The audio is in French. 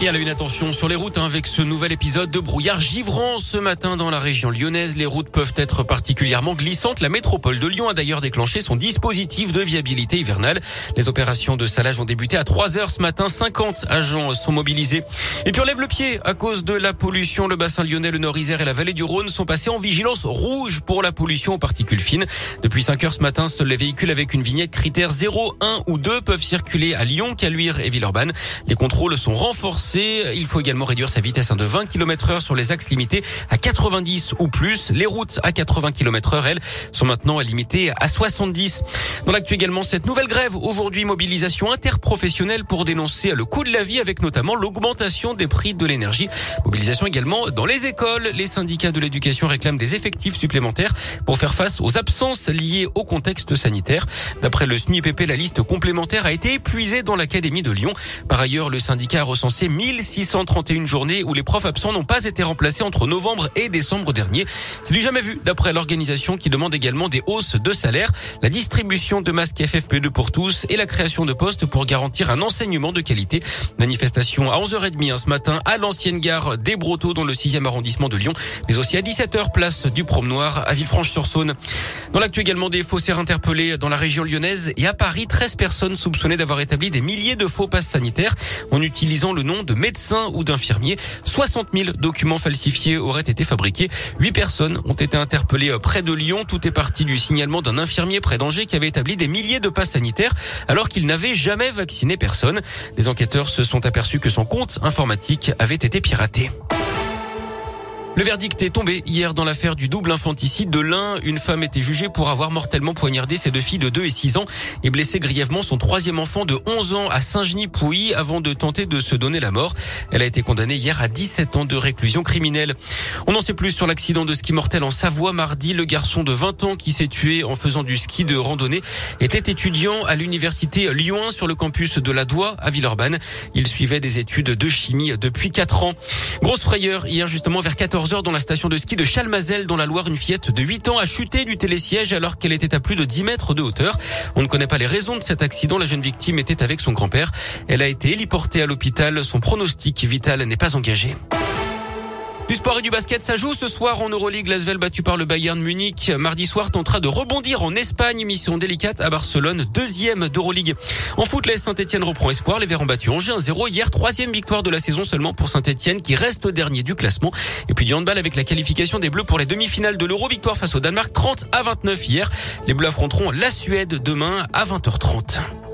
Et à la une attention sur les routes hein, avec ce nouvel épisode de brouillard givrant ce matin dans la région lyonnaise. Les routes peuvent être particulièrement glissantes. La métropole de Lyon a d'ailleurs déclenché son dispositif de viabilité hivernale. Les opérations de salage ont débuté à 3 heures ce matin. 50 agents sont mobilisés. Et puis on lève le pied à cause de la pollution. Le bassin lyonnais, le Nord-Isère et la vallée du Rhône sont passés en vigilance rouge pour la pollution aux particules fines. Depuis 5 heures ce matin, seuls les véhicules avec une vignette critère 0, 1 ou 2 peuvent circuler à Lyon, Caluire et Villeurbanne. Les contrôles sont renforcés il faut également réduire sa vitesse de 20 km heure sur les axes limités à 90 ou plus. Les routes à 80 km heure, elles, sont maintenant limitées à 70. Dans l'actu également, cette nouvelle grève. Aujourd'hui, mobilisation interprofessionnelle pour dénoncer le coût de la vie avec notamment l'augmentation des prix de l'énergie. Mobilisation également dans les écoles. Les syndicats de l'éducation réclament des effectifs supplémentaires pour faire face aux absences liées au contexte sanitaire. D'après le SNUIPP, la liste complémentaire a été épuisée dans l'Académie de Lyon. Par ailleurs, le syndicat a recensé 1631 journées où les profs absents n'ont pas été remplacés entre novembre et décembre dernier. C'est du jamais vu d'après l'organisation qui demande également des hausses de salaire, la distribution de masques FFP2 pour tous et la création de postes pour garantir un enseignement de qualité. Manifestation à 11h30 hein, ce matin à l'ancienne gare des Brotteaux dans le 6e arrondissement de Lyon, mais aussi à 17h place du Promenoir à Villefranche-sur-Saône. Dans l'actu également des faussaires interpellés dans la région lyonnaise et à Paris, 13 personnes soupçonnées d'avoir établi des milliers de faux passes sanitaires en utilisant le nom de médecins ou d'infirmiers. 60 000 documents falsifiés auraient été fabriqués. Huit personnes ont été interpellées près de Lyon. Tout est parti du signalement d'un infirmier près d'Angers qui avait établi des milliers de passes sanitaires alors qu'il n'avait jamais vacciné personne. Les enquêteurs se sont aperçus que son compte informatique avait été piraté. Le verdict est tombé hier dans l'affaire du double infanticide de l'un. Une femme était jugée pour avoir mortellement poignardé ses deux filles de 2 et 6 ans et blessé grièvement son troisième enfant de 11 ans à Saint-Genis-Pouilly avant de tenter de se donner la mort. Elle a été condamnée hier à 17 ans de réclusion criminelle. On n'en sait plus sur l'accident de ski mortel en Savoie mardi. Le garçon de 20 ans qui s'est tué en faisant du ski de randonnée était étudiant à l'université Lyon sur le campus de la Doua à Villeurbanne. Il suivait des études de chimie depuis 4 ans. Grosse frayeur hier justement vers 14 dans la station de ski de Chalmazel dans la Loire. Une fillette de 8 ans a chuté du télésiège alors qu'elle était à plus de 10 mètres de hauteur. On ne connaît pas les raisons de cet accident. La jeune victime était avec son grand-père. Elle a été héliportée à l'hôpital. Son pronostic vital n'est pas engagé. Du sport et du basket, ça ce soir en Euroleague. Lasvel battu par le Bayern Munich. Mardi soir tentera de rebondir en Espagne. Mission délicate à Barcelone, deuxième d'Euroleague. En foot, les Saint-Etienne reprend espoir. Les Verts ont battu Angers 1-0. Hier, troisième victoire de la saison seulement pour Saint-Etienne qui reste dernier du classement. Et puis du handball avec la qualification des Bleus pour les demi-finales de l'Euro. Victoire face au Danemark 30 à 29 hier. Les Bleus affronteront la Suède demain à 20h30.